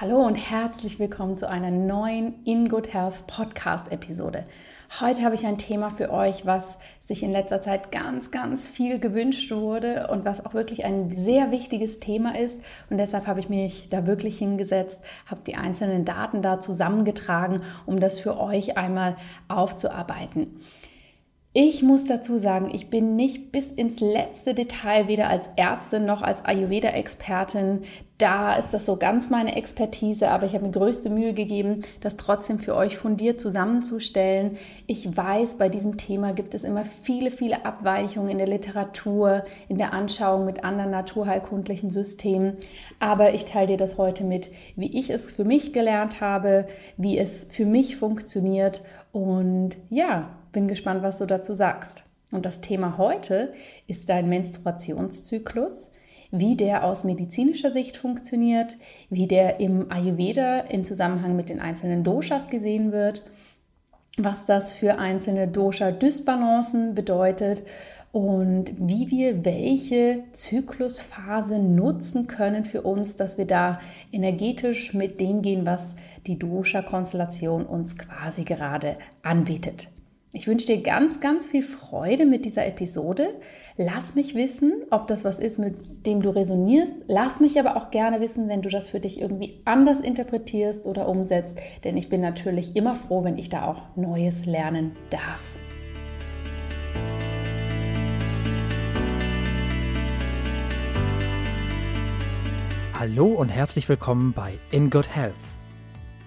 Hallo und herzlich willkommen zu einer neuen In Good Health Podcast Episode. Heute habe ich ein Thema für euch, was sich in letzter Zeit ganz, ganz viel gewünscht wurde und was auch wirklich ein sehr wichtiges Thema ist. Und deshalb habe ich mich da wirklich hingesetzt, habe die einzelnen Daten da zusammengetragen, um das für euch einmal aufzuarbeiten. Ich muss dazu sagen, ich bin nicht bis ins letzte Detail weder als Ärztin noch als Ayurveda-Expertin. Da ist das so ganz meine Expertise, aber ich habe mir größte Mühe gegeben, das trotzdem für euch fundiert zusammenzustellen. Ich weiß, bei diesem Thema gibt es immer viele, viele Abweichungen in der Literatur, in der Anschauung mit anderen naturheilkundlichen Systemen. Aber ich teile dir das heute mit, wie ich es für mich gelernt habe, wie es für mich funktioniert. Und ja, bin gespannt, was du dazu sagst. Und das Thema heute ist dein Menstruationszyklus, wie der aus medizinischer Sicht funktioniert, wie der im Ayurveda in Zusammenhang mit den einzelnen Doshas gesehen wird, was das für einzelne Dosha-Dysbalancen bedeutet und wie wir welche Zyklusphase nutzen können für uns, dass wir da energetisch mit dem gehen, was die Dosha-Konstellation uns quasi gerade anbietet. Ich wünsche dir ganz, ganz viel Freude mit dieser Episode. Lass mich wissen, ob das was ist, mit dem du resonierst. Lass mich aber auch gerne wissen, wenn du das für dich irgendwie anders interpretierst oder umsetzt, denn ich bin natürlich immer froh, wenn ich da auch Neues lernen darf. Hallo und herzlich willkommen bei In Good Health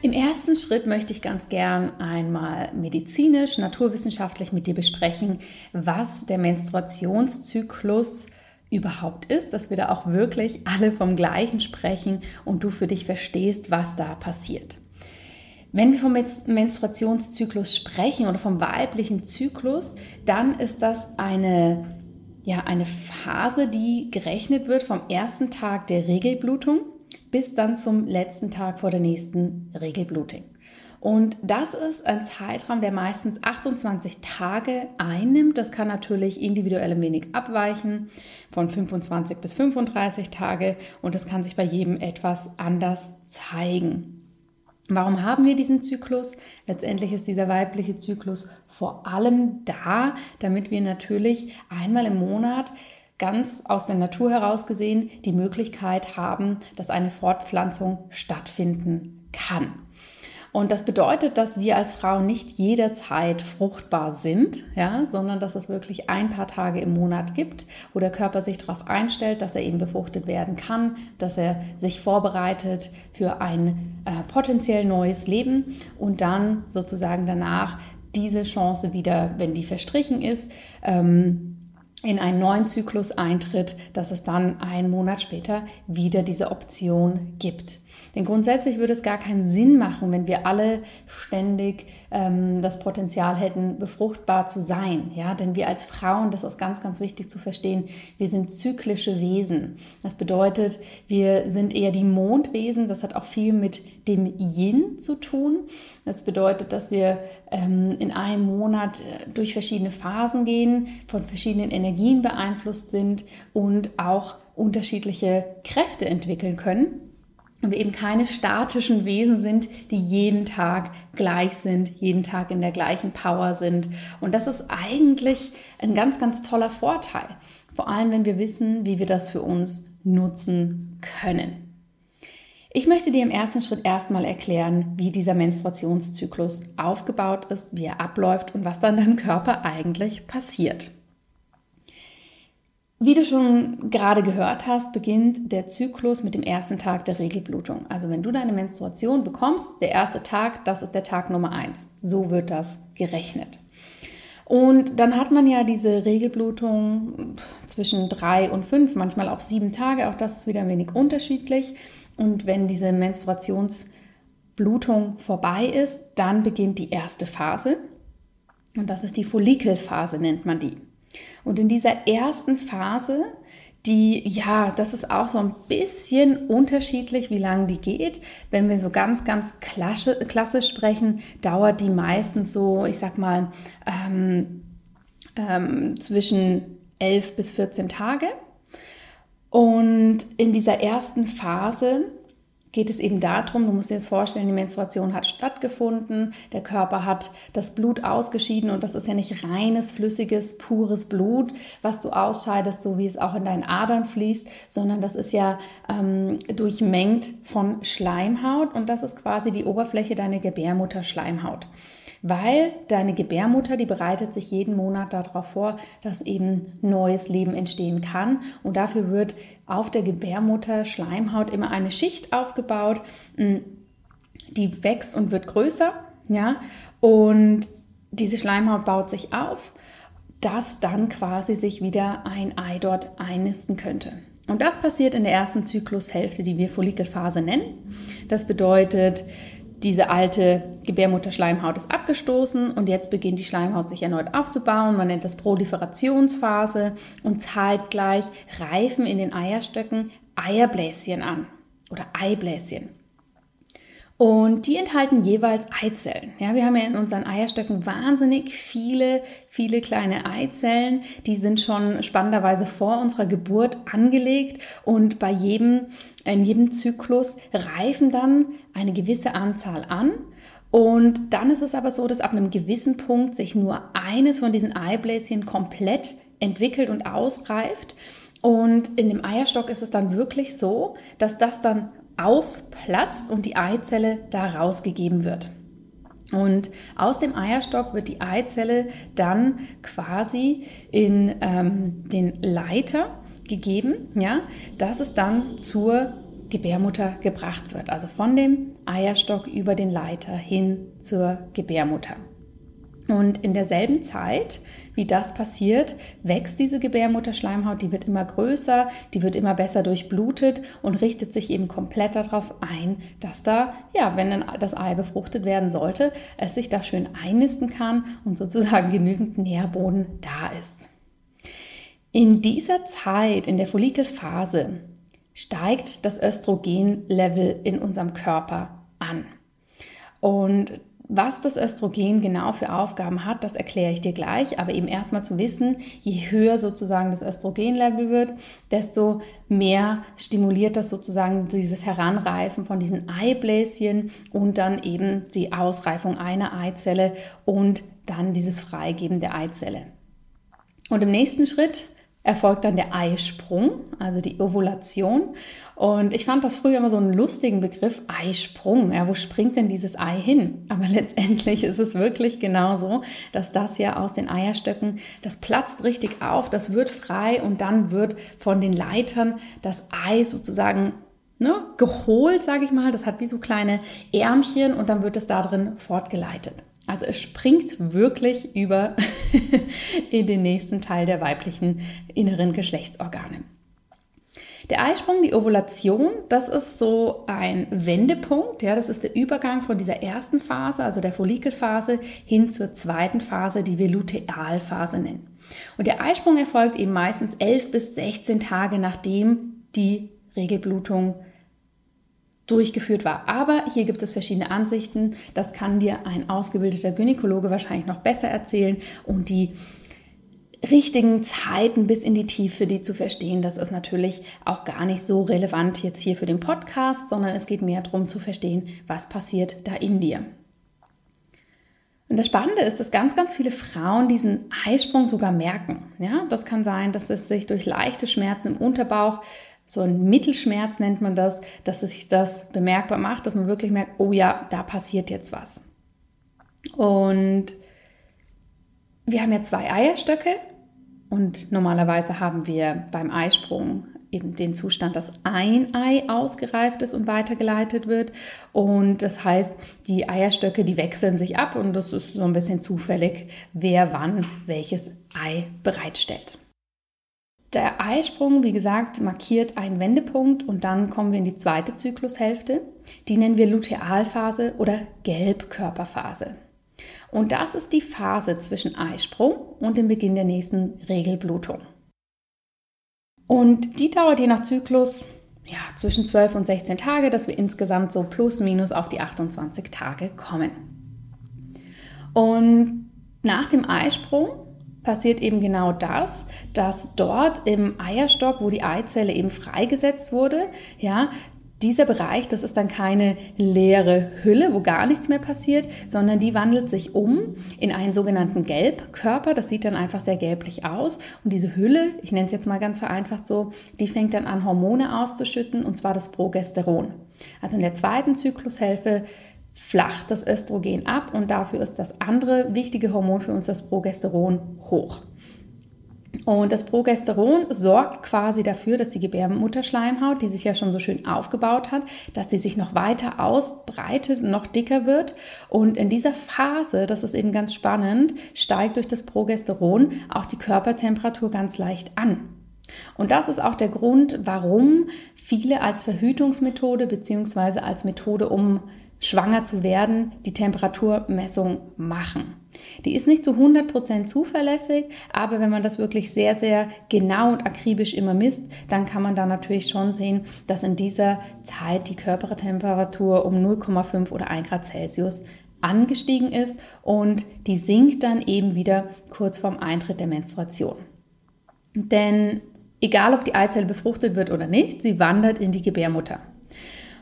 Im ersten Schritt möchte ich ganz gern einmal medizinisch, naturwissenschaftlich mit dir besprechen, was der Menstruationszyklus überhaupt ist, dass wir da auch wirklich alle vom gleichen sprechen und du für dich verstehst, was da passiert. Wenn wir vom Menstruationszyklus sprechen oder vom weiblichen Zyklus, dann ist das eine, ja, eine Phase, die gerechnet wird vom ersten Tag der Regelblutung bis dann zum letzten Tag vor der nächsten Regelblutung. Und das ist ein Zeitraum, der meistens 28 Tage einnimmt. Das kann natürlich individuell ein wenig abweichen, von 25 bis 35 Tage. Und das kann sich bei jedem etwas anders zeigen. Warum haben wir diesen Zyklus? Letztendlich ist dieser weibliche Zyklus vor allem da, damit wir natürlich einmal im Monat ganz aus der Natur heraus gesehen die Möglichkeit haben, dass eine Fortpflanzung stattfinden kann. Und das bedeutet, dass wir als Frauen nicht jederzeit fruchtbar sind, ja, sondern dass es wirklich ein paar Tage im Monat gibt, wo der Körper sich darauf einstellt, dass er eben befruchtet werden kann, dass er sich vorbereitet für ein äh, potenziell neues Leben und dann sozusagen danach diese Chance wieder, wenn die verstrichen ist, ähm, in einen neuen Zyklus eintritt, dass es dann einen Monat später wieder diese Option gibt. Denn grundsätzlich würde es gar keinen Sinn machen, wenn wir alle ständig ähm, das Potenzial hätten, befruchtbar zu sein. Ja, denn wir als Frauen, das ist ganz, ganz wichtig zu verstehen, wir sind zyklische Wesen. Das bedeutet, wir sind eher die Mondwesen. Das hat auch viel mit dem Yin zu tun. Das bedeutet, dass wir ähm, in einem Monat äh, durch verschiedene Phasen gehen, von verschiedenen Energien beeinflusst sind und auch unterschiedliche Kräfte entwickeln können und wir eben keine statischen Wesen sind, die jeden Tag gleich sind, jeden Tag in der gleichen Power sind. Und das ist eigentlich ein ganz, ganz toller Vorteil. Vor allem, wenn wir wissen, wie wir das für uns nutzen können. Ich möchte dir im ersten Schritt erstmal erklären, wie dieser Menstruationszyklus aufgebaut ist, wie er abläuft und was dann deinem Körper eigentlich passiert. Wie du schon gerade gehört hast, beginnt der Zyklus mit dem ersten Tag der Regelblutung. Also wenn du deine Menstruation bekommst, der erste Tag, das ist der Tag Nummer eins. So wird das gerechnet. Und dann hat man ja diese Regelblutung zwischen drei und fünf, manchmal auch sieben Tage. Auch das ist wieder ein wenig unterschiedlich. Und wenn diese Menstruationsblutung vorbei ist, dann beginnt die erste Phase. Und das ist die Follikelphase, nennt man die. Und in dieser ersten Phase, die, ja, das ist auch so ein bisschen unterschiedlich, wie lange die geht. Wenn wir so ganz, ganz klassisch sprechen, dauert die meistens so, ich sag mal, ähm, ähm, zwischen 11 bis 14 Tage. Und in dieser ersten Phase geht es eben darum, du musst dir jetzt vorstellen, die Menstruation hat stattgefunden, der Körper hat das Blut ausgeschieden und das ist ja nicht reines, flüssiges, pures Blut, was du ausscheidest, so wie es auch in deinen Adern fließt, sondern das ist ja ähm, durchmengt von Schleimhaut und das ist quasi die Oberfläche deiner Gebärmutterschleimhaut weil deine Gebärmutter, die bereitet sich jeden Monat darauf vor, dass eben neues Leben entstehen kann. Und dafür wird auf der Gebärmutter Schleimhaut immer eine Schicht aufgebaut, mm, die wächst und wird größer, ja, und diese Schleimhaut baut sich auf, dass dann quasi sich wieder ein Ei dort einnisten könnte. Und das passiert in der ersten Zyklushälfte, die wir Follikelphase nennen. Das bedeutet, diese alte Gebärmutterschleimhaut ist abgestoßen und jetzt beginnt die Schleimhaut sich erneut aufzubauen. Man nennt das Proliferationsphase und zeitgleich reifen in den Eierstöcken Eierbläschen an oder Eibläschen. Und die enthalten jeweils Eizellen. Ja, wir haben ja in unseren Eierstöcken wahnsinnig viele, viele kleine Eizellen. Die sind schon spannenderweise vor unserer Geburt angelegt und bei jedem, in jedem Zyklus reifen dann eine gewisse Anzahl an. Und dann ist es aber so, dass ab einem gewissen Punkt sich nur eines von diesen Eibläschen komplett entwickelt und ausreift. Und in dem Eierstock ist es dann wirklich so, dass das dann aufplatzt und die Eizelle da rausgegeben wird. Und aus dem Eierstock wird die Eizelle dann quasi in ähm, den Leiter gegeben, ja, dass es dann zur Gebärmutter gebracht wird. Also von dem Eierstock über den Leiter hin zur Gebärmutter. Und in derselben Zeit, wie das passiert, wächst diese Gebärmutterschleimhaut, die wird immer größer, die wird immer besser durchblutet und richtet sich eben komplett darauf ein, dass da, ja, wenn dann das Ei befruchtet werden sollte, es sich da schön einnisten kann und sozusagen genügend Nährboden da ist. In dieser Zeit, in der Follikelphase, steigt das Östrogenlevel in unserem Körper an. Und was das Östrogen genau für Aufgaben hat, das erkläre ich dir gleich, aber eben erstmal zu wissen, je höher sozusagen das Östrogenlevel wird, desto mehr stimuliert das sozusagen dieses Heranreifen von diesen Eibläschen und dann eben die Ausreifung einer Eizelle und dann dieses Freigeben der Eizelle. Und im nächsten Schritt erfolgt dann der Eisprung, also die Ovulation. Und ich fand das früher immer so einen lustigen Begriff, Eisprung. Ja, wo springt denn dieses Ei hin? Aber letztendlich ist es wirklich genauso, dass das ja aus den Eierstöcken, das platzt richtig auf, das wird frei und dann wird von den Leitern das Ei sozusagen ne, geholt, sage ich mal. Das hat wie so kleine Ärmchen und dann wird es da drin fortgeleitet. Also es springt wirklich über in den nächsten Teil der weiblichen inneren Geschlechtsorgane. Der Eisprung, die Ovulation, das ist so ein Wendepunkt. Ja, das ist der Übergang von dieser ersten Phase, also der Follikelphase, hin zur zweiten Phase, die wir Lutealphase nennen. Und der Eisprung erfolgt eben meistens 11 bis 16 Tage, nachdem die Regelblutung durchgeführt war. Aber hier gibt es verschiedene Ansichten. Das kann dir ein ausgebildeter Gynäkologe wahrscheinlich noch besser erzählen. Und die richtigen Zeiten bis in die Tiefe, die zu verstehen, das ist natürlich auch gar nicht so relevant jetzt hier für den Podcast, sondern es geht mehr darum zu verstehen, was passiert da in dir. Und das Spannende ist, dass ganz, ganz viele Frauen diesen Eisprung sogar merken. Ja, das kann sein, dass es sich durch leichte Schmerzen im Unterbauch, so ein Mittelschmerz nennt man das, dass sich das bemerkbar macht, dass man wirklich merkt, oh ja, da passiert jetzt was. Und wir haben ja zwei Eierstöcke und normalerweise haben wir beim Eisprung eben den Zustand, dass ein Ei ausgereift ist und weitergeleitet wird. Und das heißt, die Eierstöcke, die wechseln sich ab und das ist so ein bisschen zufällig, wer wann welches Ei bereitstellt. Der Eisprung, wie gesagt, markiert einen Wendepunkt und dann kommen wir in die zweite Zyklushälfte. Die nennen wir Lutealphase oder Gelbkörperphase. Und das ist die Phase zwischen Eisprung und dem Beginn der nächsten Regelblutung. Und die dauert je nach Zyklus ja, zwischen 12 und 16 Tage, dass wir insgesamt so plus minus auf die 28 Tage kommen. Und nach dem Eisprung passiert eben genau das, dass dort im Eierstock, wo die Eizelle eben freigesetzt wurde, ja, dieser Bereich, das ist dann keine leere Hülle, wo gar nichts mehr passiert, sondern die wandelt sich um in einen sogenannten Gelbkörper. Das sieht dann einfach sehr gelblich aus. Und diese Hülle, ich nenne es jetzt mal ganz vereinfacht so, die fängt dann an, Hormone auszuschütten, und zwar das Progesteron. Also in der zweiten Zyklushälfte flacht das Östrogen ab und dafür ist das andere wichtige Hormon für uns, das Progesteron, hoch. Und das Progesteron sorgt quasi dafür, dass die Gebärmutterschleimhaut, die sich ja schon so schön aufgebaut hat, dass sie sich noch weiter ausbreitet noch dicker wird. Und in dieser Phase, das ist eben ganz spannend, steigt durch das Progesteron auch die Körpertemperatur ganz leicht an. Und das ist auch der Grund, warum viele als Verhütungsmethode bzw. als Methode, um schwanger zu werden, die Temperaturmessung machen. Die ist nicht zu 100% zuverlässig, aber wenn man das wirklich sehr, sehr genau und akribisch immer misst, dann kann man da natürlich schon sehen, dass in dieser Zeit die Körpertemperatur um 0,5 oder 1 Grad Celsius angestiegen ist und die sinkt dann eben wieder kurz vorm Eintritt der Menstruation. Denn egal, ob die Eizelle befruchtet wird oder nicht, sie wandert in die Gebärmutter.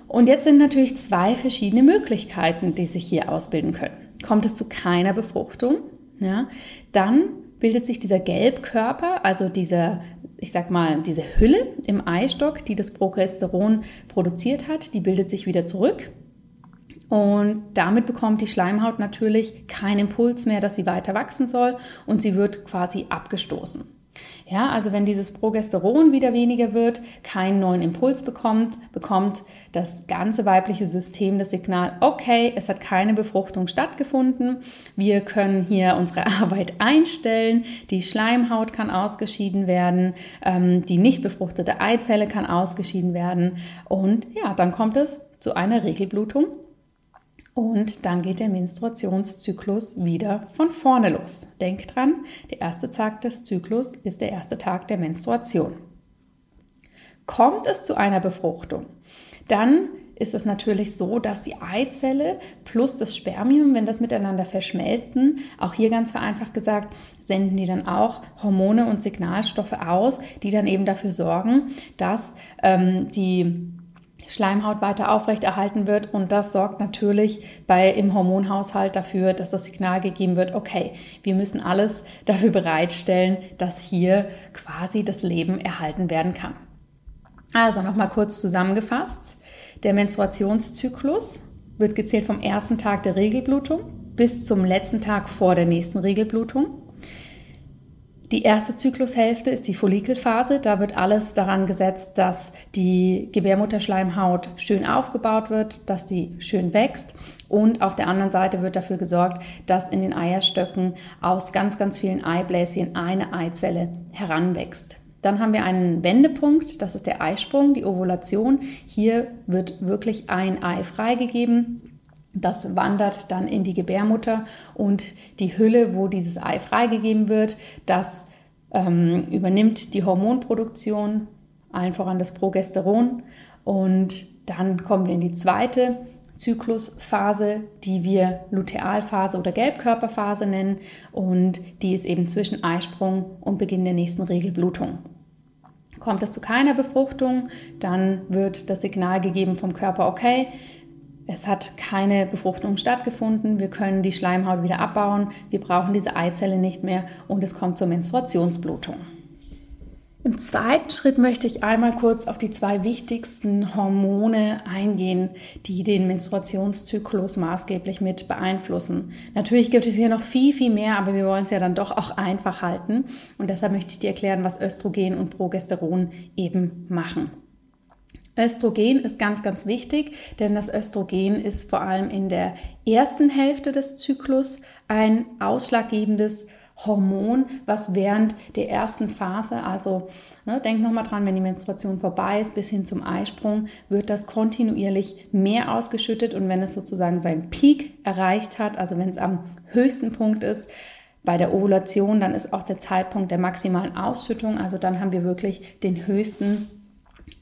Und jetzt sind natürlich zwei verschiedene Möglichkeiten, die sich hier ausbilden können. Kommt es zu keiner Befruchtung, ja, dann bildet sich dieser Gelbkörper, also diese, ich sag mal, diese Hülle im Eistock, die das Progesteron produziert hat, die bildet sich wieder zurück. Und damit bekommt die Schleimhaut natürlich keinen Impuls mehr, dass sie weiter wachsen soll und sie wird quasi abgestoßen. Ja, also wenn dieses Progesteron wieder weniger wird, keinen neuen Impuls bekommt, bekommt das ganze weibliche System das Signal, okay, es hat keine Befruchtung stattgefunden, wir können hier unsere Arbeit einstellen, die Schleimhaut kann ausgeschieden werden, ähm, die nicht befruchtete Eizelle kann ausgeschieden werden. Und ja, dann kommt es zu einer Regelblutung und dann geht der Menstruationszyklus wieder von vorne los. Denk dran, der erste Tag des Zyklus ist der erste Tag der Menstruation. Kommt es zu einer Befruchtung, dann ist es natürlich so, dass die Eizelle plus das Spermium, wenn das miteinander verschmelzen, auch hier ganz vereinfacht gesagt, senden die dann auch Hormone und Signalstoffe aus, die dann eben dafür sorgen, dass ähm, die Schleimhaut weiter aufrechterhalten wird und das sorgt natürlich bei im Hormonhaushalt dafür, dass das Signal gegeben wird, okay, wir müssen alles dafür bereitstellen, dass hier quasi das Leben erhalten werden kann. Also nochmal kurz zusammengefasst, der Menstruationszyklus wird gezählt vom ersten Tag der Regelblutung bis zum letzten Tag vor der nächsten Regelblutung. Die erste Zyklushälfte ist die Follikelphase. Da wird alles daran gesetzt, dass die Gebärmutterschleimhaut schön aufgebaut wird, dass die schön wächst. Und auf der anderen Seite wird dafür gesorgt, dass in den Eierstöcken aus ganz, ganz vielen Eibläschen eine Eizelle heranwächst. Dann haben wir einen Wendepunkt, das ist der Eisprung, die Ovulation. Hier wird wirklich ein Ei freigegeben. Das wandert dann in die Gebärmutter und die Hülle, wo dieses Ei freigegeben wird, das ähm, übernimmt die Hormonproduktion, allen voran das Progesteron. Und dann kommen wir in die zweite Zyklusphase, die wir Lutealphase oder Gelbkörperphase nennen. Und die ist eben zwischen Eisprung und Beginn der nächsten Regelblutung. Kommt es zu keiner Befruchtung, dann wird das Signal gegeben vom Körper, okay, es hat keine Befruchtung stattgefunden, wir können die Schleimhaut wieder abbauen, wir brauchen diese Eizelle nicht mehr und es kommt zur Menstruationsblutung. Im zweiten Schritt möchte ich einmal kurz auf die zwei wichtigsten Hormone eingehen, die den Menstruationszyklus maßgeblich mit beeinflussen. Natürlich gibt es hier noch viel, viel mehr, aber wir wollen es ja dann doch auch einfach halten. Und deshalb möchte ich dir erklären, was Östrogen und Progesteron eben machen. Östrogen ist ganz, ganz wichtig, denn das Östrogen ist vor allem in der ersten Hälfte des Zyklus ein ausschlaggebendes Hormon, was während der ersten Phase, also ne, denk nochmal dran, wenn die Menstruation vorbei ist, bis hin zum Eisprung, wird das kontinuierlich mehr ausgeschüttet und wenn es sozusagen seinen Peak erreicht hat, also wenn es am höchsten Punkt ist, bei der Ovulation, dann ist auch der Zeitpunkt der maximalen Ausschüttung, also dann haben wir wirklich den höchsten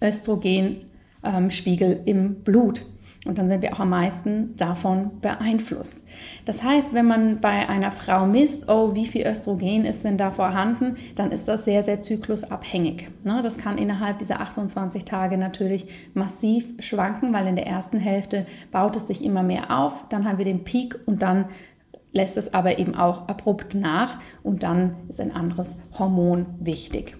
Östrogenspiegel ähm, im Blut. Und dann sind wir auch am meisten davon beeinflusst. Das heißt, wenn man bei einer Frau misst, oh, wie viel Östrogen ist denn da vorhanden, dann ist das sehr, sehr zyklusabhängig. Ne, das kann innerhalb dieser 28 Tage natürlich massiv schwanken, weil in der ersten Hälfte baut es sich immer mehr auf, dann haben wir den Peak und dann lässt es aber eben auch abrupt nach und dann ist ein anderes Hormon wichtig.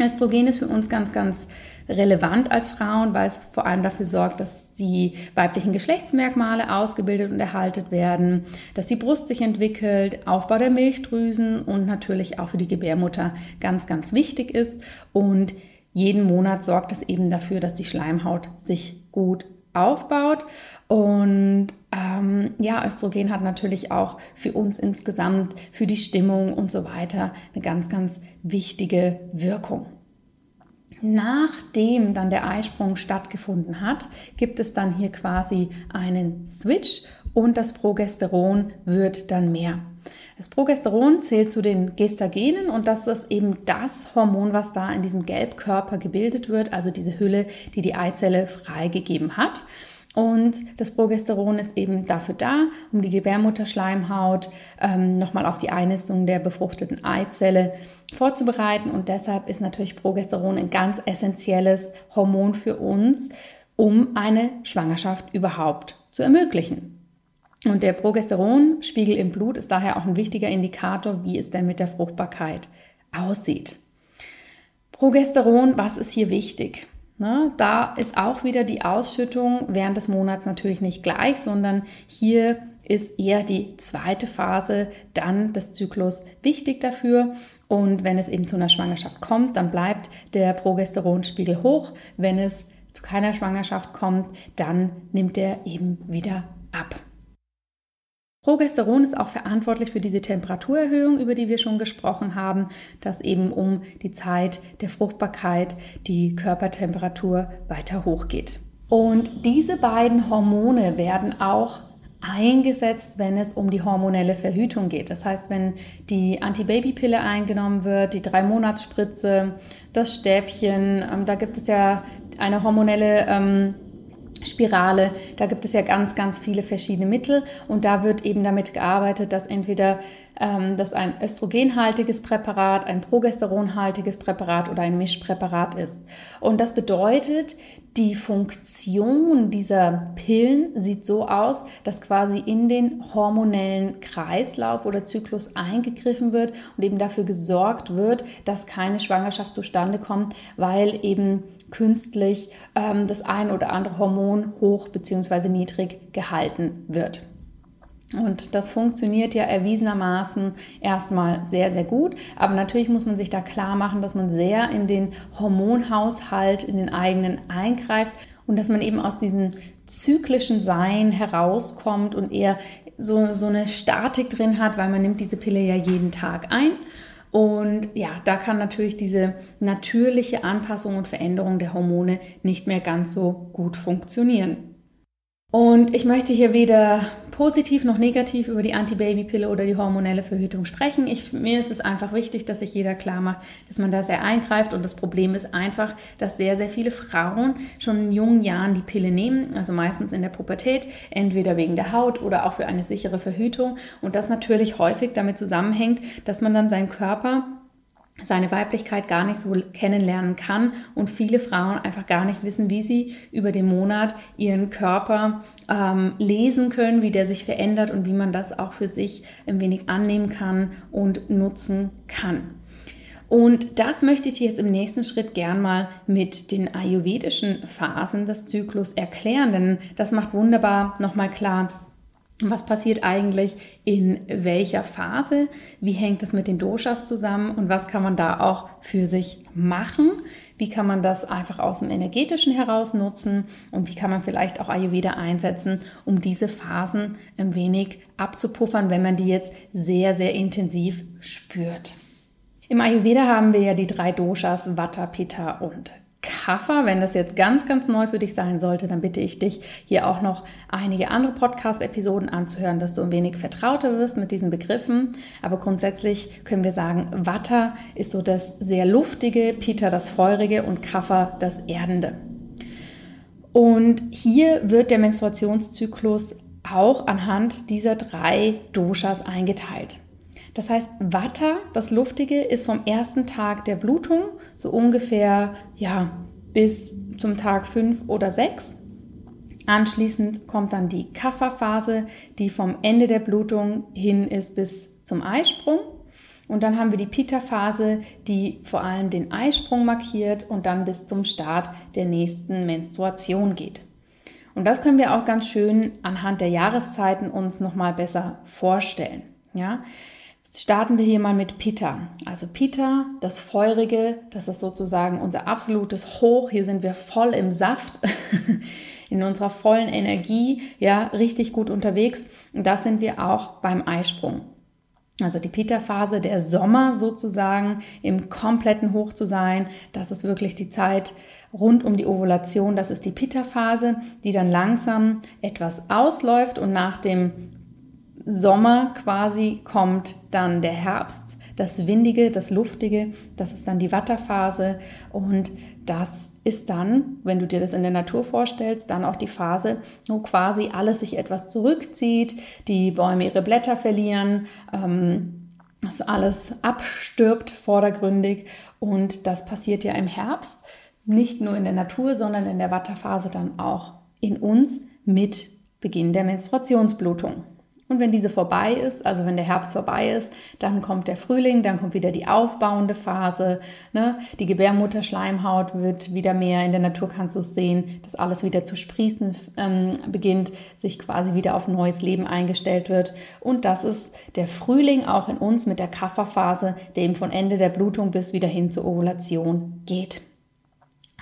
Östrogen ist für uns ganz, ganz relevant als Frauen, weil es vor allem dafür sorgt, dass die weiblichen Geschlechtsmerkmale ausgebildet und erhalten werden, dass die Brust sich entwickelt, Aufbau der Milchdrüsen und natürlich auch für die Gebärmutter ganz, ganz wichtig ist. Und jeden Monat sorgt es eben dafür, dass die Schleimhaut sich gut aufbaut. Und ähm, ja, Östrogen hat natürlich auch für uns insgesamt, für die Stimmung und so weiter eine ganz, ganz wichtige Wirkung. Nachdem dann der Eisprung stattgefunden hat, gibt es dann hier quasi einen Switch und das Progesteron wird dann mehr. Das Progesteron zählt zu den Gestagenen und das ist eben das Hormon, was da in diesem Gelbkörper gebildet wird, also diese Hülle, die die Eizelle freigegeben hat. Und das Progesteron ist eben dafür da, um die Gebärmutterschleimhaut ähm, nochmal auf die Einnistung der befruchteten Eizelle vorzubereiten. Und deshalb ist natürlich Progesteron ein ganz essentielles Hormon für uns, um eine Schwangerschaft überhaupt zu ermöglichen. Und der Progesteronspiegel im Blut ist daher auch ein wichtiger Indikator, wie es denn mit der Fruchtbarkeit aussieht. Progesteron, was ist hier wichtig? Ne, da ist auch wieder die Ausschüttung während des Monats natürlich nicht gleich, sondern hier ist eher die zweite Phase dann des Zyklus wichtig dafür. Und wenn es eben zu einer Schwangerschaft kommt, dann bleibt der Progesteronspiegel hoch. Wenn es zu keiner Schwangerschaft kommt, dann nimmt er eben wieder ab. Progesteron ist auch verantwortlich für diese Temperaturerhöhung, über die wir schon gesprochen haben, dass eben um die Zeit der Fruchtbarkeit die Körpertemperatur weiter hochgeht. Und diese beiden Hormone werden auch eingesetzt, wenn es um die hormonelle Verhütung geht. Das heißt, wenn die Antibabypille eingenommen wird, die drei Monatsspritze, das Stäbchen, ähm, da gibt es ja eine hormonelle ähm, Spirale. Da gibt es ja ganz, ganz viele verschiedene Mittel und da wird eben damit gearbeitet, dass entweder ähm, das ein östrogenhaltiges Präparat, ein progesteronhaltiges Präparat oder ein Mischpräparat ist. Und das bedeutet, die Funktion dieser Pillen sieht so aus, dass quasi in den hormonellen Kreislauf oder Zyklus eingegriffen wird und eben dafür gesorgt wird, dass keine Schwangerschaft zustande kommt, weil eben künstlich ähm, das ein oder andere Hormon hoch bzw. niedrig gehalten wird. Und das funktioniert ja erwiesenermaßen erstmal sehr, sehr gut. Aber natürlich muss man sich da klar machen, dass man sehr in den Hormonhaushalt, in den eigenen eingreift und dass man eben aus diesem zyklischen Sein herauskommt und eher so, so eine Statik drin hat, weil man nimmt diese Pille ja jeden Tag ein Und ja, da kann natürlich diese natürliche Anpassung und Veränderung der Hormone nicht mehr ganz so gut funktionieren. Und ich möchte hier weder positiv noch negativ über die Antibabypille oder die hormonelle Verhütung sprechen. Ich, mir ist es einfach wichtig, dass sich jeder klar macht, dass man da sehr eingreift. Und das Problem ist einfach, dass sehr, sehr viele Frauen schon in jungen Jahren die Pille nehmen, also meistens in der Pubertät, entweder wegen der Haut oder auch für eine sichere Verhütung. Und das natürlich häufig damit zusammenhängt, dass man dann seinen Körper seine Weiblichkeit gar nicht so kennenlernen kann und viele Frauen einfach gar nicht wissen, wie sie über den Monat ihren Körper ähm, lesen können, wie der sich verändert und wie man das auch für sich ein wenig annehmen kann und nutzen kann. Und das möchte ich dir jetzt im nächsten Schritt gern mal mit den ayurvedischen Phasen des Zyklus erklären, denn das macht wunderbar nochmal klar, was passiert eigentlich in welcher Phase? Wie hängt das mit den Doshas zusammen? Und was kann man da auch für sich machen? Wie kann man das einfach aus dem Energetischen heraus nutzen? Und wie kann man vielleicht auch Ayurveda einsetzen, um diese Phasen ein wenig abzupuffern, wenn man die jetzt sehr, sehr intensiv spürt? Im Ayurveda haben wir ja die drei Doshas, Vata, Pitta und Kaffer. Wenn das jetzt ganz, ganz neu für dich sein sollte, dann bitte ich dich, hier auch noch einige andere Podcast-Episoden anzuhören, dass du ein wenig vertrauter wirst mit diesen Begriffen. Aber grundsätzlich können wir sagen, Watter ist so das sehr luftige, Pita das feurige und Kaffer das erdende. Und hier wird der Menstruationszyklus auch anhand dieser drei Doshas eingeteilt. Das heißt, Vata, das Luftige, ist vom ersten Tag der Blutung so ungefähr ja, bis zum Tag 5 oder 6. Anschließend kommt dann die Kapha-Phase, die vom Ende der Blutung hin ist bis zum Eisprung. Und dann haben wir die Pitta-Phase, die vor allem den Eisprung markiert und dann bis zum Start der nächsten Menstruation geht. Und das können wir auch ganz schön anhand der Jahreszeiten uns nochmal besser vorstellen. Ja? Starten wir hier mal mit Pitta. Also Pitta, das Feurige, das ist sozusagen unser absolutes Hoch. Hier sind wir voll im Saft, in unserer vollen Energie, ja, richtig gut unterwegs. Und das sind wir auch beim Eisprung. Also die Pitta-Phase, der Sommer sozusagen, im kompletten Hoch zu sein, das ist wirklich die Zeit rund um die Ovulation. Das ist die Pitta-Phase, die dann langsam etwas ausläuft und nach dem Sommer quasi kommt dann der Herbst, das Windige, das Luftige, das ist dann die Watterphase und das ist dann, wenn du dir das in der Natur vorstellst, dann auch die Phase, wo quasi alles sich etwas zurückzieht, die Bäume ihre Blätter verlieren, ähm, dass alles abstirbt vordergründig und das passiert ja im Herbst, nicht nur in der Natur, sondern in der Watterphase dann auch in uns mit Beginn der Menstruationsblutung. Und wenn diese vorbei ist, also wenn der Herbst vorbei ist, dann kommt der Frühling, dann kommt wieder die aufbauende Phase. Ne? Die Gebärmutterschleimhaut wird wieder mehr, in der Natur kannst du es sehen, dass alles wieder zu sprießen ähm, beginnt, sich quasi wieder auf neues Leben eingestellt wird. Und das ist der Frühling auch in uns mit der Kafferphase, der eben von Ende der Blutung bis wieder hin zur Ovulation geht.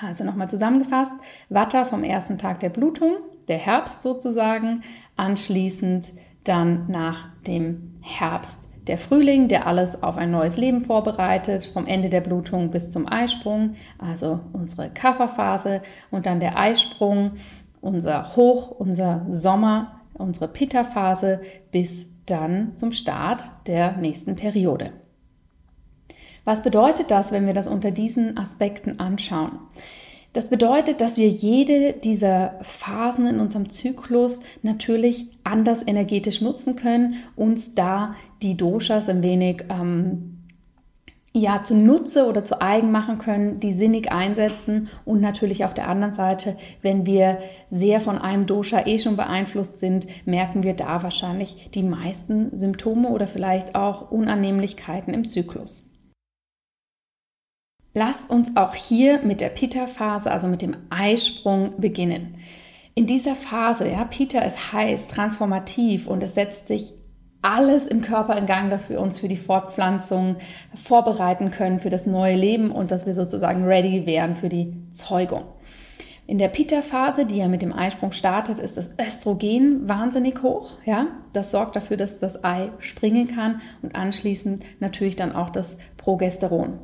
Also nochmal zusammengefasst, Watter vom ersten Tag der Blutung, der Herbst sozusagen, anschließend dann nach dem Herbst der Frühling, der alles auf ein neues Leben vorbereitet, vom Ende der Blutung bis zum Eisprung, also unsere Kafferphase und dann der Eisprung, unser Hoch, unser Sommer, unsere Pitta-Phase bis dann zum Start der nächsten Periode. Was bedeutet das, wenn wir das unter diesen Aspekten anschauen? Das bedeutet, dass wir jede dieser Phasen in unserem Zyklus natürlich anders energetisch nutzen können, uns da die Doshas ein wenig ähm, ja, zunutze oder zu eigen machen können, die sinnig einsetzen und natürlich auf der anderen Seite, wenn wir sehr von einem Dosha eh schon beeinflusst sind, merken wir da wahrscheinlich die meisten Symptome oder vielleicht auch Unannehmlichkeiten im Zyklus. Lasst uns auch hier mit der Pitta-Phase, also mit dem Eisprung, beginnen. In dieser Phase, ja, Pitta ist heiß, transformativ und es setzt sich alles im Körper in Gang, dass wir uns für die Fortpflanzung vorbereiten können, für das neue Leben und dass wir sozusagen ready wären für die Zeugung. in der Pitta-Phase, die ja mit dem Eisprung startet, ist das Östrogen wahnsinnig hoch. Ja? Das sorgt dafür, dass das Ei springen kann und anschließend natürlich dann auch das Progesteron.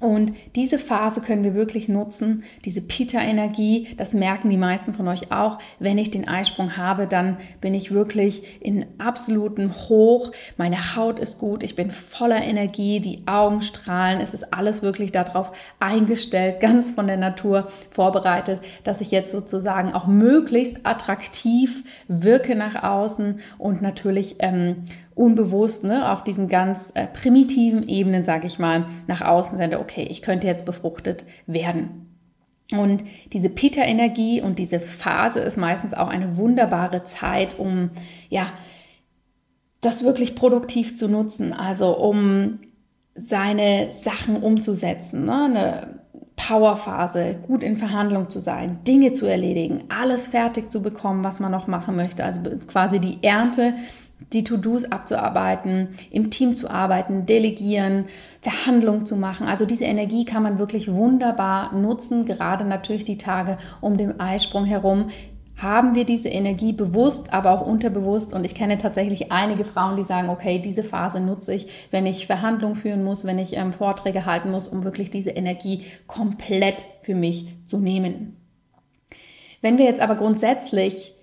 Und diese Phase können wir wirklich nutzen, diese Pita-Energie, das merken die meisten von euch auch. Wenn ich den Eisprung habe, dann bin ich wirklich in absoluten Hoch. Meine Haut ist gut, ich bin voller Energie, die Augen strahlen. Es ist alles wirklich darauf eingestellt, ganz von der Natur vorbereitet, dass ich jetzt sozusagen auch möglichst attraktiv wirke nach außen und natürlich ähm, unbewusst ne, auf diesen ganz äh, primitiven Ebenen, sage ich mal, nach außen sende, okay, ich könnte jetzt befruchtet werden. Und diese Pita-Energie und diese Phase ist meistens auch eine wunderbare Zeit, um ja, das wirklich produktiv zu nutzen, also um seine Sachen umzusetzen. Ne? Eine Powerphase, gut in Verhandlung zu sein, Dinge zu erledigen, alles fertig zu bekommen, was man noch machen möchte. Also quasi die Ernte die To-Dos abzuarbeiten, im Team zu arbeiten, delegieren, Verhandlungen zu machen. Also diese Energie kann man wirklich wunderbar nutzen, gerade natürlich die Tage um den Eisprung herum. Haben wir diese Energie bewusst, aber auch unterbewusst? Und ich kenne tatsächlich einige Frauen, die sagen, okay, diese Phase nutze ich, wenn ich Verhandlungen führen muss, wenn ich ähm, Vorträge halten muss, um wirklich diese Energie komplett für mich zu nehmen. Wenn wir jetzt aber grundsätzlich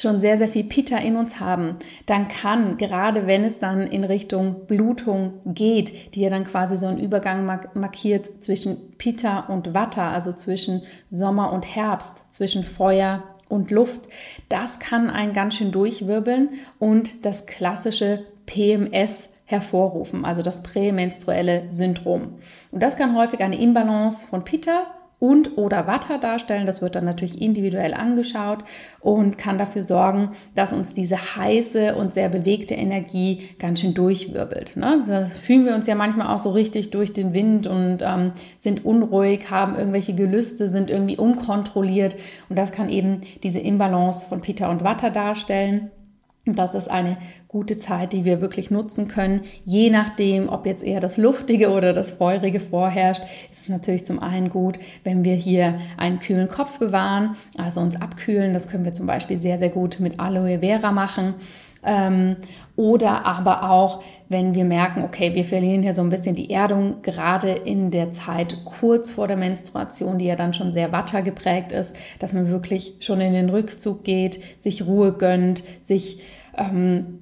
schon sehr, sehr viel Pita in uns haben, dann kann, gerade wenn es dann in Richtung Blutung geht, die ja dann quasi so einen Übergang markiert zwischen Pita und Vata, also zwischen Sommer und Herbst, zwischen Feuer und Luft, das kann einen ganz schön durchwirbeln und das klassische PMS hervorrufen, also das prämenstruelle Syndrom. Und das kann häufig eine Imbalance von Pitta und oder Watter darstellen. Das wird dann natürlich individuell angeschaut und kann dafür sorgen, dass uns diese heiße und sehr bewegte Energie ganz schön durchwirbelt. Ne? Da fühlen wir uns ja manchmal auch so richtig durch den Wind und ähm, sind unruhig, haben irgendwelche Gelüste, sind irgendwie unkontrolliert und das kann eben diese Imbalance von Peter und Watter darstellen. Und das ist eine gute Zeit, die wir wirklich nutzen können. Je nachdem, ob jetzt eher das Luftige oder das Feurige vorherrscht, ist es natürlich zum einen gut, wenn wir hier einen kühlen Kopf bewahren, also uns abkühlen. Das können wir zum Beispiel sehr, sehr gut mit Aloe Vera machen. Ähm, oder aber auch, wenn wir merken, okay, wir verlieren hier so ein bisschen die Erdung, gerade in der Zeit kurz vor der Menstruation, die ja dann schon sehr wattergeprägt ist, dass man wirklich schon in den Rückzug geht, sich Ruhe gönnt, sich ähm,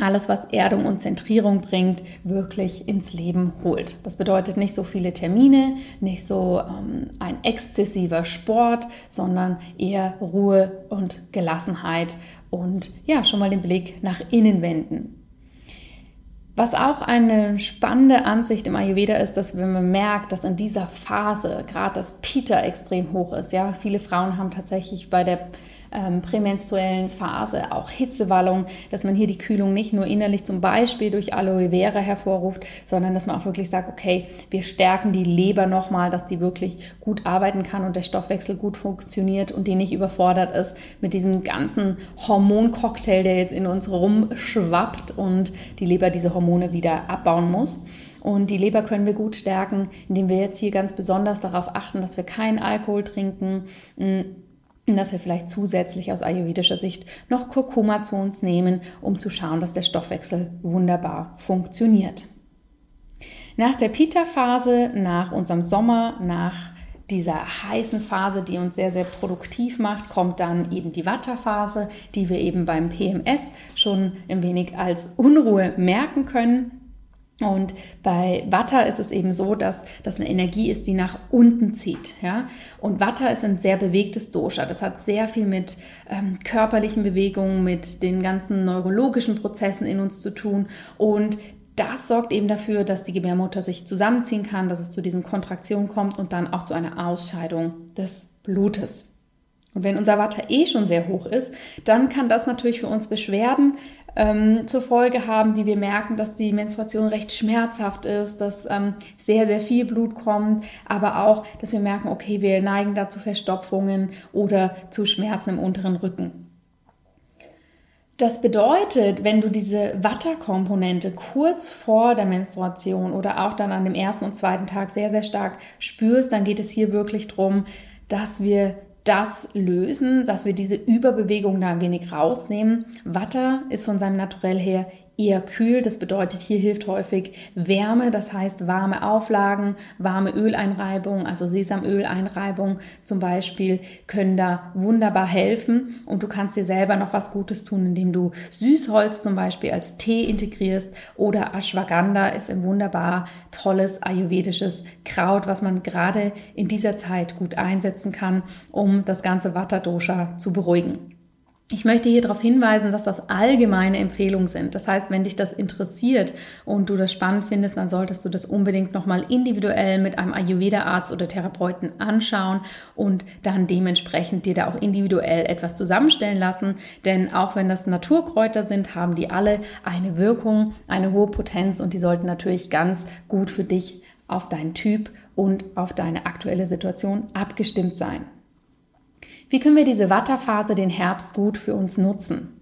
alles, was Erdung und Zentrierung bringt, wirklich ins Leben holt. Das bedeutet nicht so viele Termine, nicht so ähm, ein exzessiver Sport, sondern eher Ruhe und Gelassenheit und ja, schon mal den Blick nach innen wenden. Was auch eine spannende Ansicht im Ayurveda ist, dass wenn man merkt, dass in dieser Phase gerade das Pita extrem hoch ist, ja, viele Frauen haben tatsächlich bei der ähm, prämenstruellen Phase, auch Hitzewallung, dass man hier die Kühlung nicht nur innerlich zum Beispiel durch Aloe Vera hervorruft, sondern dass man auch wirklich sagt, okay, wir stärken die Leber nochmal, dass die wirklich gut arbeiten kann und der Stoffwechsel gut funktioniert und die nicht überfordert ist mit diesem ganzen Hormoncocktail, der jetzt in uns rumschwappt und die Leber diese Hormone wieder abbauen muss. Und die Leber können wir gut stärken, indem wir jetzt hier ganz besonders darauf achten, dass wir keinen Alkohol trinken, und dass wir vielleicht zusätzlich aus ayurvedischer Sicht noch Kurkuma zu uns nehmen, um zu schauen, dass der Stoffwechsel wunderbar funktioniert. Nach der Pita-Phase, nach unserem Sommer, nach dieser heißen Phase, die uns sehr, sehr produktiv macht, kommt dann eben die Vata-Phase, die wir eben beim PMS schon ein wenig als Unruhe merken können. Und bei Vata ist es eben so, dass das eine Energie ist, die nach unten zieht. Ja? Und Vata ist ein sehr bewegtes Dosha. Das hat sehr viel mit ähm, körperlichen Bewegungen, mit den ganzen neurologischen Prozessen in uns zu tun. Und das sorgt eben dafür, dass die Gebärmutter sich zusammenziehen kann, dass es zu diesen Kontraktionen kommt und dann auch zu einer Ausscheidung des Blutes. Und wenn unser Vata eh schon sehr hoch ist, dann kann das natürlich für uns Beschwerden ähm, zur Folge haben, die wir merken, dass die Menstruation recht schmerzhaft ist, dass ähm, sehr, sehr viel Blut kommt, aber auch, dass wir merken, okay, wir neigen da zu Verstopfungen oder zu Schmerzen im unteren Rücken. Das bedeutet, wenn du diese Watter-Komponente kurz vor der Menstruation oder auch dann an dem ersten und zweiten Tag sehr, sehr stark spürst, dann geht es hier wirklich darum, dass wir das lösen, dass wir diese Überbewegung da ein wenig rausnehmen. Watter ist von seinem Naturell her eher kühl. Das bedeutet, hier hilft häufig Wärme, das heißt warme Auflagen, warme Öleinreibung, also Sesamöleinreibung zum Beispiel, können da wunderbar helfen. Und du kannst dir selber noch was Gutes tun, indem du Süßholz zum Beispiel als Tee integrierst oder Ashwagandha ist ein wunderbar tolles ayurvedisches Kraut, was man gerade in dieser Zeit gut einsetzen kann, um das ganze Vata-Dosha zu beruhigen. Ich möchte hier darauf hinweisen, dass das allgemeine Empfehlungen sind. Das heißt, wenn dich das interessiert und du das spannend findest, dann solltest du das unbedingt nochmal individuell mit einem Ayurveda-Arzt oder Therapeuten anschauen und dann dementsprechend dir da auch individuell etwas zusammenstellen lassen. Denn auch wenn das Naturkräuter sind, haben die alle eine Wirkung, eine hohe Potenz und die sollten natürlich ganz gut für dich auf deinen Typ und auf deine aktuelle Situation abgestimmt sein. Wie können wir diese Watterphase, den Herbst, gut für uns nutzen?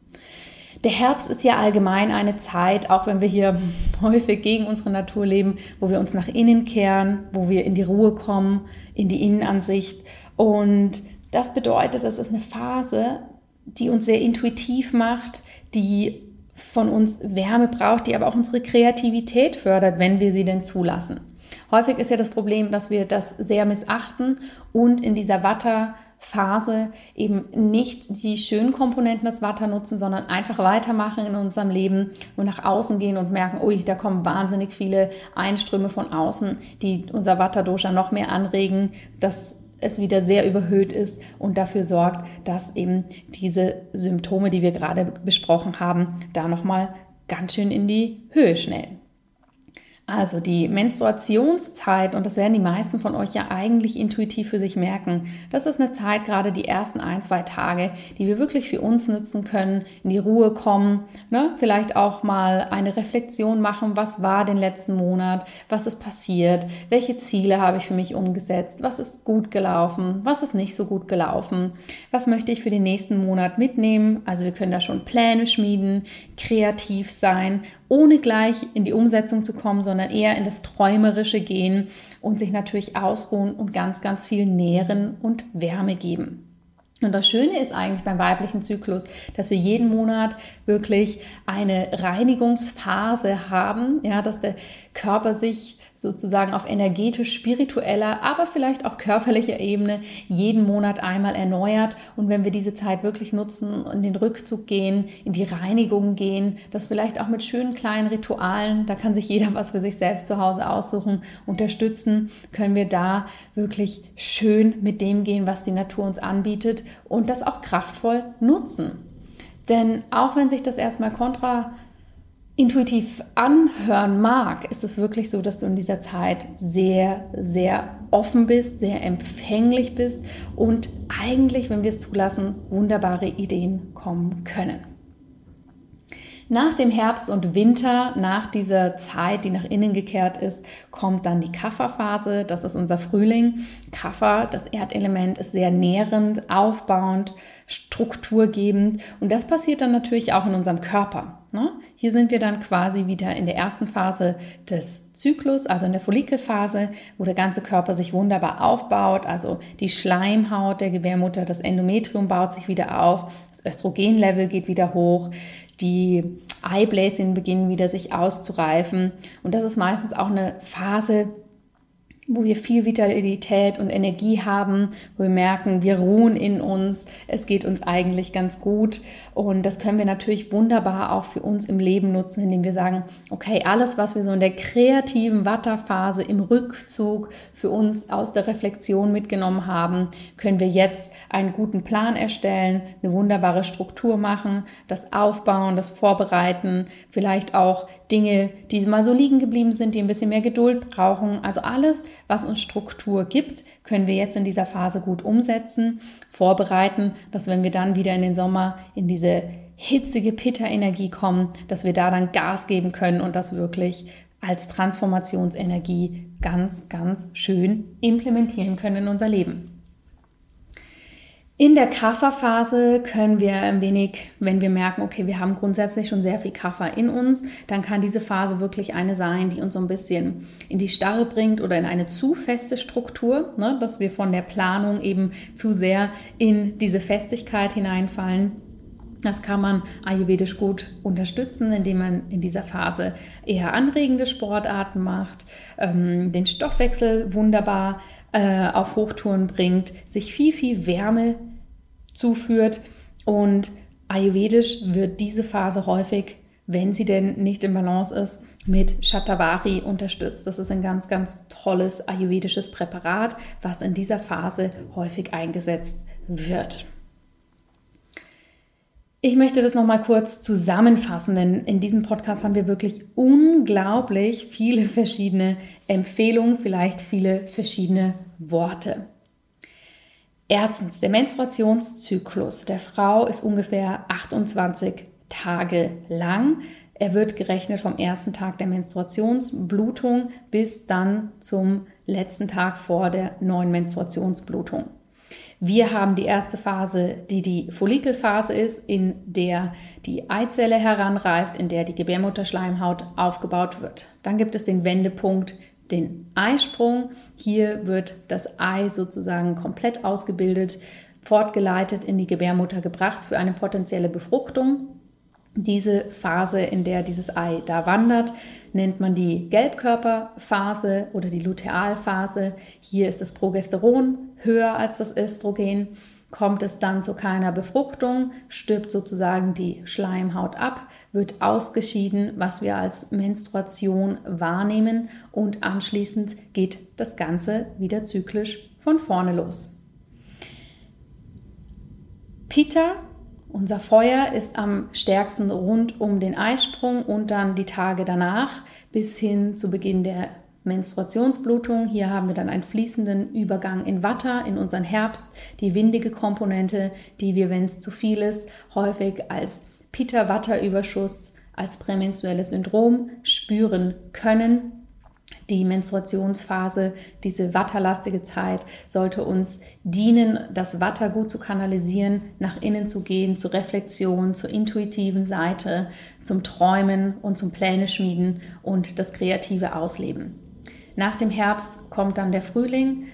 Der Herbst ist ja allgemein eine Zeit, auch wenn wir hier häufig gegen unsere Natur leben, wo wir uns nach innen kehren, wo wir in die Ruhe kommen, in die Innenansicht. Und das bedeutet, das ist eine Phase, die uns sehr intuitiv macht, die von uns Wärme braucht, die aber auch unsere Kreativität fördert, wenn wir sie denn zulassen. Häufig ist ja das Problem, dass wir das sehr missachten und in dieser Watter Phase eben nicht die schönen Komponenten des Vata nutzen, sondern einfach weitermachen in unserem Leben und nach außen gehen und merken, ui, da kommen wahnsinnig viele Einströme von außen, die unser Vata-Dosha noch mehr anregen, dass es wieder sehr überhöht ist und dafür sorgt, dass eben diese Symptome, die wir gerade besprochen haben, da nochmal ganz schön in die Höhe schnellen. Also die Menstruationszeit, und das werden die meisten von euch ja eigentlich intuitiv für sich merken, das ist eine Zeit, gerade die ersten ein, zwei Tage, die wir wirklich für uns nutzen können, in die Ruhe kommen, ne? vielleicht auch mal eine Reflexion machen, was war den letzten Monat, was ist passiert, welche Ziele habe ich für mich umgesetzt, was ist gut gelaufen, was ist nicht so gut gelaufen, was möchte ich für den nächsten Monat mitnehmen. Also wir können da schon Pläne schmieden, kreativ sein ohne gleich in die Umsetzung zu kommen, sondern eher in das Träumerische gehen und sich natürlich ausruhen und ganz, ganz viel nähren und Wärme geben. Und das Schöne ist eigentlich beim weiblichen Zyklus, dass wir jeden Monat wirklich eine Reinigungsphase haben, ja, dass der Körper sich sozusagen auf energetisch-spiritueller, aber vielleicht auch körperlicher Ebene jeden Monat einmal erneuert. Und wenn wir diese Zeit wirklich nutzen und in den Rückzug gehen, in die Reinigung gehen, das vielleicht auch mit schönen kleinen Ritualen, da kann sich jeder was für sich selbst zu Hause aussuchen, unterstützen, können wir da wirklich schön mit dem gehen, was die Natur uns anbietet und das auch kraftvoll nutzen. Denn auch wenn sich das erstmal kontra intuitiv anhören mag, ist es wirklich so, dass du in dieser Zeit sehr, sehr offen bist, sehr empfänglich bist und eigentlich, wenn wir es zulassen, wunderbare Ideen kommen können. Nach dem Herbst und Winter, nach dieser Zeit, die nach innen gekehrt ist, kommt dann die Kafferphase. Das ist unser Frühling. Kaffer, das Erdelement, ist sehr nährend, aufbauend, strukturgebend. Und das passiert dann natürlich auch in unserem Körper. Ne? Hier sind wir dann quasi wieder in der ersten Phase des Zyklus, also in der Follikelphase, wo der ganze Körper sich wunderbar aufbaut. Also die Schleimhaut der Gebärmutter, das Endometrium baut sich wieder auf, das Östrogenlevel geht wieder hoch, die Eibläschen beginnen wieder sich auszureifen. Und das ist meistens auch eine Phase, wo wir viel Vitalität und Energie haben, wo wir merken, wir ruhen in uns, es geht uns eigentlich ganz gut und das können wir natürlich wunderbar auch für uns im Leben nutzen, indem wir sagen, okay, alles, was wir so in der kreativen Watterphase im Rückzug für uns aus der Reflexion mitgenommen haben, können wir jetzt einen guten Plan erstellen, eine wunderbare Struktur machen, das aufbauen, das vorbereiten, vielleicht auch Dinge, die mal so liegen geblieben sind, die ein bisschen mehr Geduld brauchen. Also alles, was uns Struktur gibt, können wir jetzt in dieser Phase gut umsetzen, vorbereiten, dass wenn wir dann wieder in den Sommer in diese hitzige Pitta-Energie kommen, dass wir da dann Gas geben können und das wirklich als In der Kafferphase können wir ein wenig, wenn wir merken, okay, wir haben grundsätzlich schon sehr viel Kaffer in uns, dann kann diese Phase wirklich eine sein, die uns so ein bisschen in die Starre bringt oder in eine zu feste Struktur, ne, dass wir von der Planung eben zu sehr in diese Festigkeit hineinfallen. Das kann man ayurvedisch gut unterstützen, indem man in dieser Phase eher anregende Sportarten macht, ähm, den Stoffwechsel wunderbar äh, auf Hochtouren bringt, sich viel, viel Wärme zuführt. Und ayurvedisch wird diese Phase häufig, wenn sie denn nicht im Balance ist, mit Shatavari unterstützt. Das ist ein ganz, ganz tolles ayurvedisches Präparat, was in dieser Phase häufig eingesetzt wird. Ich möchte das nochmal kurz zusammenfassen, denn in diesem Podcast haben wir wirklich unglaublich viele verschiedene Empfehlungen, vielleicht viele verschiedene Worte. Erstens, der Menstruationszyklus der Frau ist ungefähr 28 Tage lang. Er wird gerechnet vom ersten Tag der Menstruationsblutung bis dann zum letzten Tag vor der neuen Menstruationsblutung. Wir haben die erste Phase, die die Follikelphase ist, in der die Eizelle heranreift, in der die Gebärmutterschleimhaut aufgebaut wird. Dann gibt es den Wendepunkt den Eisprung. Hier wird das Ei sozusagen komplett ausgebildet, fortgeleitet in die Gebärmutter gebracht für eine potenzielle Befruchtung. Diese Phase, in der dieses Ei da wandert, nennt man die Gelbkörperphase oder die Lutealphase. Hier ist das Progesteron höher als das Östrogen kommt es dann zu keiner Befruchtung, stirbt sozusagen die Schleimhaut ab, wird ausgeschieden, was wir als Menstruation wahrnehmen und anschließend geht das Ganze wieder zyklisch von vorne los. Peter, unser Feuer, ist am stärksten rund um den Eisprung und dann die Tage danach bis hin zu Beginn der Menstruationsblutung. Hier haben wir dann einen fließenden Übergang in Watter, in unseren Herbst, die windige Komponente, die wir, wenn es zu viel ist, häufig als Pita-Watter-Überschuss, als prämenstruelles Syndrom spüren können. Die Menstruationsphase, diese watterlastige Zeit, sollte uns dienen, das Watter gut zu kanalisieren, nach innen zu gehen, zur Reflexion, zur intuitiven Seite, zum Träumen und zum Pläne schmieden und das kreative Ausleben. Nach dem Herbst kommt dann der Frühling.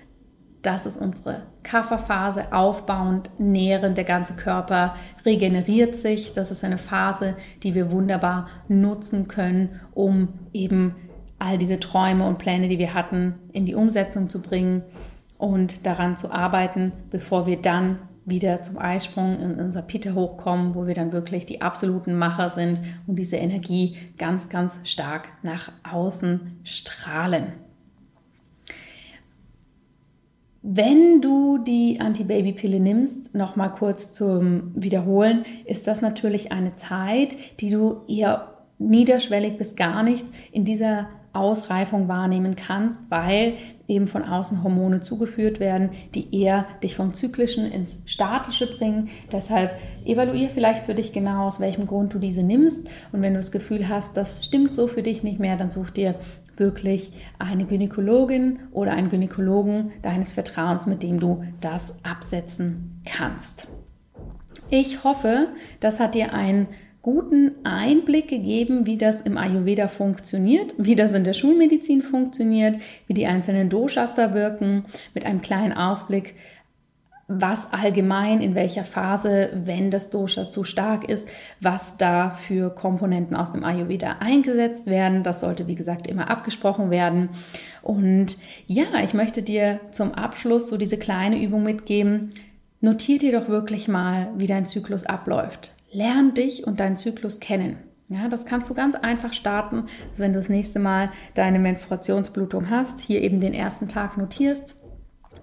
Das ist unsere Kafferphase, aufbauend, nährend. Der ganze Körper regeneriert sich. Das ist eine Phase, die wir wunderbar nutzen können, um eben all diese Träume und Pläne, die wir hatten, in die Umsetzung zu bringen und daran zu arbeiten, bevor wir dann wieder zum Eisprung in unser Peter hochkommen, wo wir dann wirklich die absoluten Macher sind und diese Energie ganz, ganz stark nach außen strahlen. Wenn du die Antibabypille nimmst, nochmal kurz zum Wiederholen, ist das natürlich eine Zeit, die du eher niederschwellig bis gar nicht in dieser Ausreifung wahrnehmen kannst, weil eben von außen Hormone zugeführt werden, die eher dich vom Zyklischen ins Statische bringen. Deshalb evaluiere vielleicht für dich genau, aus welchem Grund du diese nimmst. Und wenn du das Gefühl hast, das stimmt so für dich nicht mehr, dann such dir wirklich eine Gynäkologin oder einen Gynäkologen deines Vertrauens, mit dem du das absetzen kannst. Ich hoffe, das hat dir einen guten Einblick gegeben, wie das im Ayurveda funktioniert, wie das in der Schulmedizin funktioniert, wie die einzelnen Doshas da wirken, mit einem kleinen Ausblick was allgemein in welcher Phase, wenn das Dosha zu stark ist, was da für Komponenten aus dem Ayurveda eingesetzt werden. Das sollte, wie gesagt, immer abgesprochen werden. Und ja, ich möchte dir zum Abschluss so diese kleine Übung mitgeben. Notier dir doch wirklich mal, wie dein Zyklus abläuft. Lern dich und deinen Zyklus kennen. Ja, das kannst du ganz einfach starten, also wenn du das nächste Mal deine Menstruationsblutung hast, hier eben den ersten Tag notierst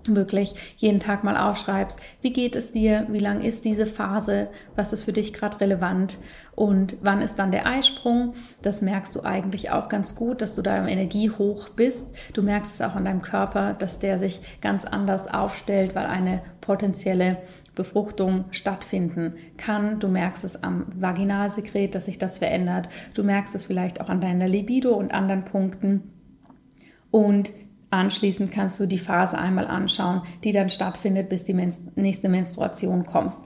wirklich jeden Tag mal aufschreibst, wie geht es dir, wie lang ist diese Phase, was ist für dich gerade relevant und wann ist dann der Eisprung. Das merkst du eigentlich auch ganz gut, dass du da im Energie hoch bist. Du merkst es auch an deinem Körper, dass der sich ganz anders aufstellt, weil eine potenzielle Befruchtung stattfinden kann. Du merkst es am Vaginalsekret, dass sich das verändert. Du merkst es vielleicht auch an deiner Libido und anderen Punkten. Und anschließend kannst du die Phase einmal anschauen, die dann stattfindet, bis die nächste Menstruation kommst.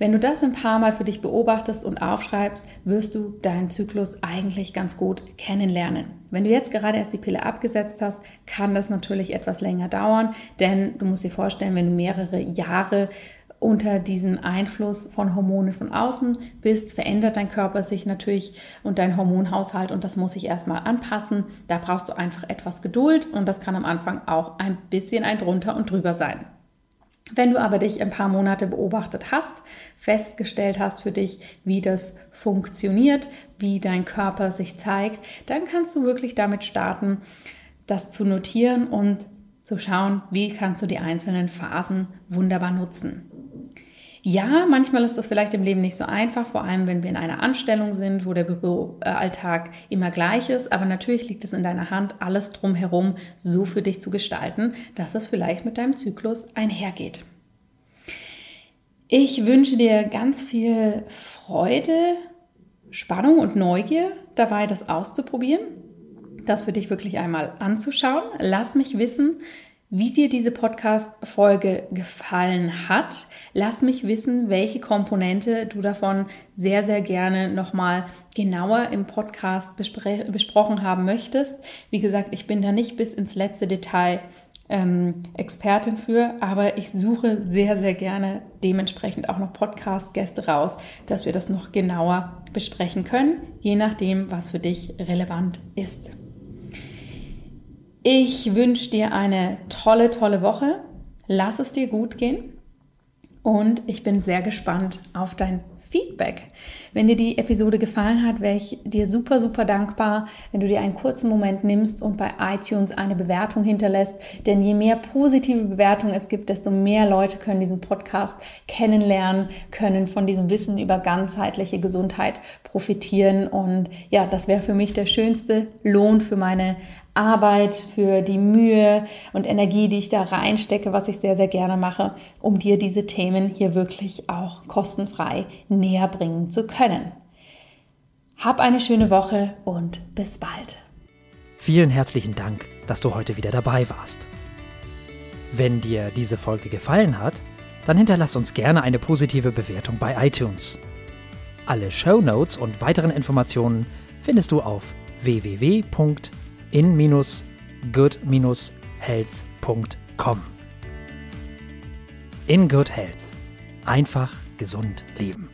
Wenn du das ein paar Mal für dich beobachtest und aufschreibst, wirst du deinen Zyklus eigentlich ganz gut kennenlernen. Wenn du jetzt gerade erst die Pille abgesetzt hast, kann das natürlich etwas länger dauern, denn du musst dir vorstellen, wenn du mehrere Jahre unter diesem Einfluss von Hormonen von außen bist, verändert dein Körper sich natürlich und dein Hormonhaushalt und das muss sich erstmal anpassen. Da brauchst du einfach etwas Geduld und das kann am Anfang auch ein bisschen ein drunter und drüber sein. Wenn du aber dich ein paar Monate beobachtet hast, festgestellt hast für dich, wie das funktioniert, wie dein Körper sich zeigt, dann kannst du wirklich damit starten, das zu notieren und zu schauen, wie kannst du die einzelnen Phasen wunderbar nutzen. Ja, manchmal ist das vielleicht im Leben nicht so einfach, vor allem wenn wir in einer Anstellung sind, wo der Büroalltag immer gleich ist. Aber natürlich liegt es in deiner Hand, alles drumherum so für dich zu gestalten, dass es vielleicht mit deinem Zyklus einhergeht. Ich wünsche dir ganz viel Freude, Spannung und Neugier dabei, das auszuprobieren, das für dich wirklich einmal anzuschauen. Lass mich wissen, wie dir diese Podcast-Folge gefallen hat. Lass mich wissen, welche Komponente du davon sehr, sehr gerne nochmal genauer im Podcast besprochen haben möchtest. Wie gesagt, ich bin da nicht bis ins letzte Detail ähm, Expertin für, aber ich suche sehr, sehr gerne dementsprechend auch noch Podcast-Gäste raus, dass wir das noch genauer besprechen können, je nachdem, was für dich relevant ist. Ich wünsche dir eine tolle, tolle Woche. Lass es dir gut gehen. Und ich bin sehr gespannt auf dein Feedback. Wenn dir die Episode gefallen hat, wäre ich dir super, super dankbar, wenn du dir einen kurzen Moment nimmst und bei iTunes eine Bewertung hinterlässt. Denn je mehr positive Bewertungen es gibt, desto mehr Leute können diesen Podcast kennenlernen, können von diesem Wissen über ganzheitliche Gesundheit profitieren. Und ja, das wäre für mich der schönste Lohn für meine Arbeit, für die Mühe und Energie, die ich da reinstecke, was ich sehr, sehr gerne mache, um dir diese Themen hier wirklich auch kostenfrei näher bringen zu können. Hab eine schöne Woche und bis bald. Vielen herzlichen Dank, dass du heute wieder dabei warst. Wenn dir diese Folge gefallen hat, dann hinterlass uns gerne eine positive Bewertung bei iTunes. Alle Show Notes und weiteren Informationen findest du auf www.de in-good-health.com. In Good Health. Einfach gesund leben.